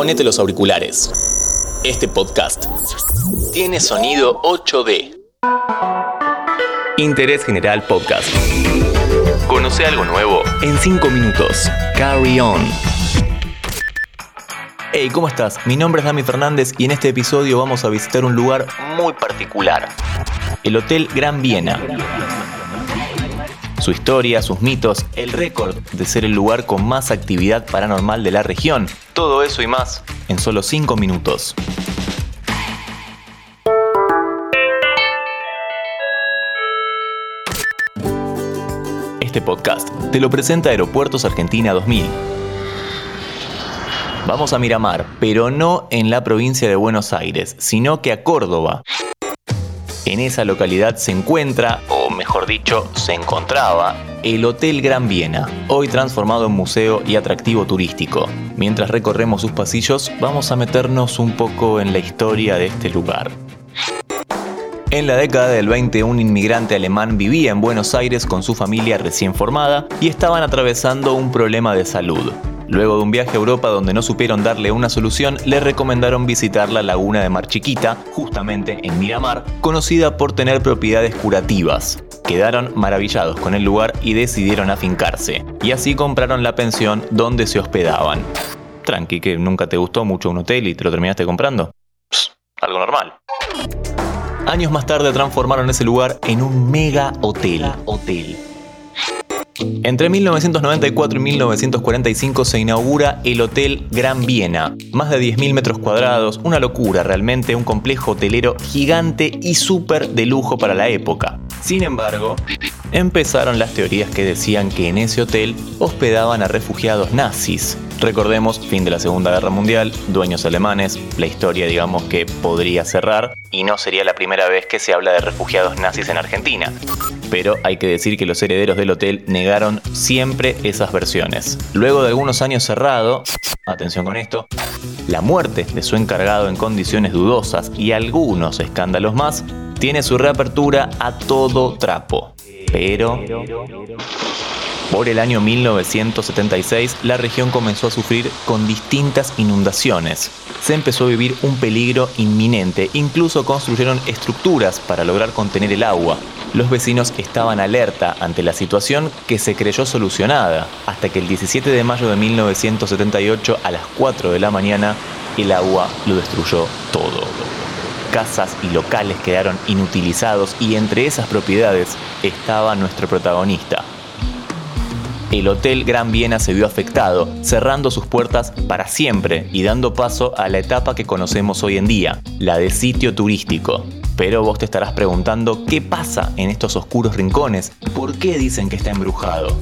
ponete los auriculares. Este podcast tiene sonido 8D. Interés General Podcast. Conoce algo nuevo en 5 minutos. Carry on. Hey, ¿cómo estás? Mi nombre es Dami Fernández y en este episodio vamos a visitar un lugar muy particular. El Hotel Gran Viena su historia, sus mitos, el récord de ser el lugar con más actividad paranormal de la región. Todo eso y más en solo 5 minutos. Este podcast te lo presenta Aeropuertos Argentina 2000. Vamos a Miramar, pero no en la provincia de Buenos Aires, sino que a Córdoba. En esa localidad se encuentra, mejor dicho, se encontraba el Hotel Gran Viena, hoy transformado en museo y atractivo turístico. Mientras recorremos sus pasillos, vamos a meternos un poco en la historia de este lugar. En la década del 20, un inmigrante alemán vivía en Buenos Aires con su familia recién formada y estaban atravesando un problema de salud. Luego de un viaje a Europa donde no supieron darle una solución, le recomendaron visitar la laguna de Mar Chiquita, justamente en Miramar, conocida por tener propiedades curativas. Quedaron maravillados con el lugar y decidieron afincarse, y así compraron la pensión donde se hospedaban. Tranqui, que nunca te gustó mucho un hotel y te lo terminaste comprando. algo normal. Años más tarde transformaron ese lugar en un mega hotel. hotel entre 1994 y 1945 se inaugura el Hotel Gran Viena, más de 10.000 metros cuadrados, una locura realmente, un complejo hotelero gigante y súper de lujo para la época. Sin embargo, empezaron las teorías que decían que en ese hotel hospedaban a refugiados nazis. Recordemos, fin de la Segunda Guerra Mundial, dueños alemanes, la historia digamos que podría cerrar, y no sería la primera vez que se habla de refugiados nazis en Argentina. Pero hay que decir que los herederos del hotel negaron siempre esas versiones. Luego de algunos años cerrado, atención con esto, la muerte de su encargado en condiciones dudosas y algunos escándalos más, tiene su reapertura a todo trapo. Pero... Por el año 1976, la región comenzó a sufrir con distintas inundaciones. Se empezó a vivir un peligro inminente, incluso construyeron estructuras para lograr contener el agua. Los vecinos estaban alerta ante la situación que se creyó solucionada, hasta que el 17 de mayo de 1978 a las 4 de la mañana el agua lo destruyó todo. Casas y locales quedaron inutilizados y entre esas propiedades estaba nuestro protagonista, el Hotel Gran Viena se vio afectado, cerrando sus puertas para siempre y dando paso a la etapa que conocemos hoy en día, la de sitio turístico. Pero vos te estarás preguntando qué pasa en estos oscuros rincones, por qué dicen que está embrujado.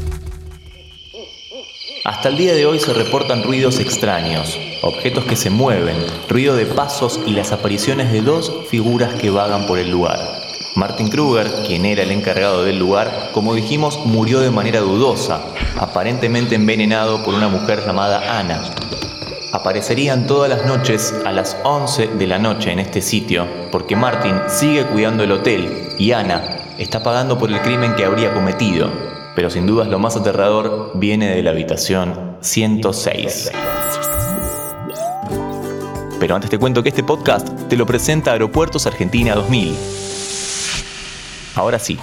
Hasta el día de hoy se reportan ruidos extraños, objetos que se mueven, ruido de pasos y las apariciones de dos figuras que vagan por el lugar. Martin Kruger, quien era el encargado del lugar, como dijimos, murió de manera dudosa, aparentemente envenenado por una mujer llamada Ana. Aparecerían todas las noches a las 11 de la noche en este sitio, porque Martin sigue cuidando el hotel y Ana está pagando por el crimen que habría cometido. Pero sin dudas lo más aterrador viene de la habitación 106. Pero antes te cuento que este podcast te lo presenta Aeropuertos Argentina 2000 Ahora sí,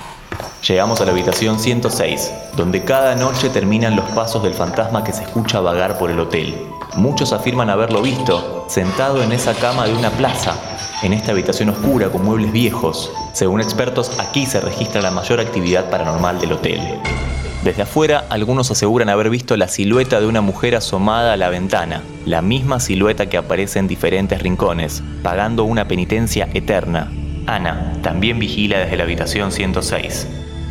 llegamos a la habitación 106, donde cada noche terminan los pasos del fantasma que se escucha vagar por el hotel. Muchos afirman haberlo visto, sentado en esa cama de una plaza, en esta habitación oscura con muebles viejos. Según expertos, aquí se registra la mayor actividad paranormal del hotel. Desde afuera, algunos aseguran haber visto la silueta de una mujer asomada a la ventana, la misma silueta que aparece en diferentes rincones, pagando una penitencia eterna, Ana también vigila desde la habitación 106.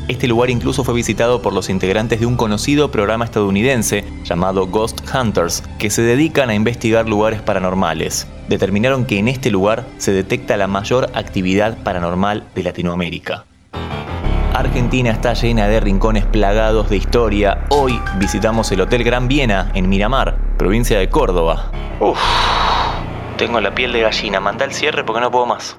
Este lugar incluso fue visitado por los integrantes de un conocido programa estadounidense llamado Ghost Hunters, que se dedican a investigar lugares paranormales. Determinaron que en este lugar se detecta la mayor actividad paranormal de Latinoamérica. Argentina está llena de rincones plagados de historia. Hoy visitamos el Hotel Gran Viena en Miramar, provincia de Córdoba. Uf, tengo la piel de gallina. Manda el cierre porque no puedo más.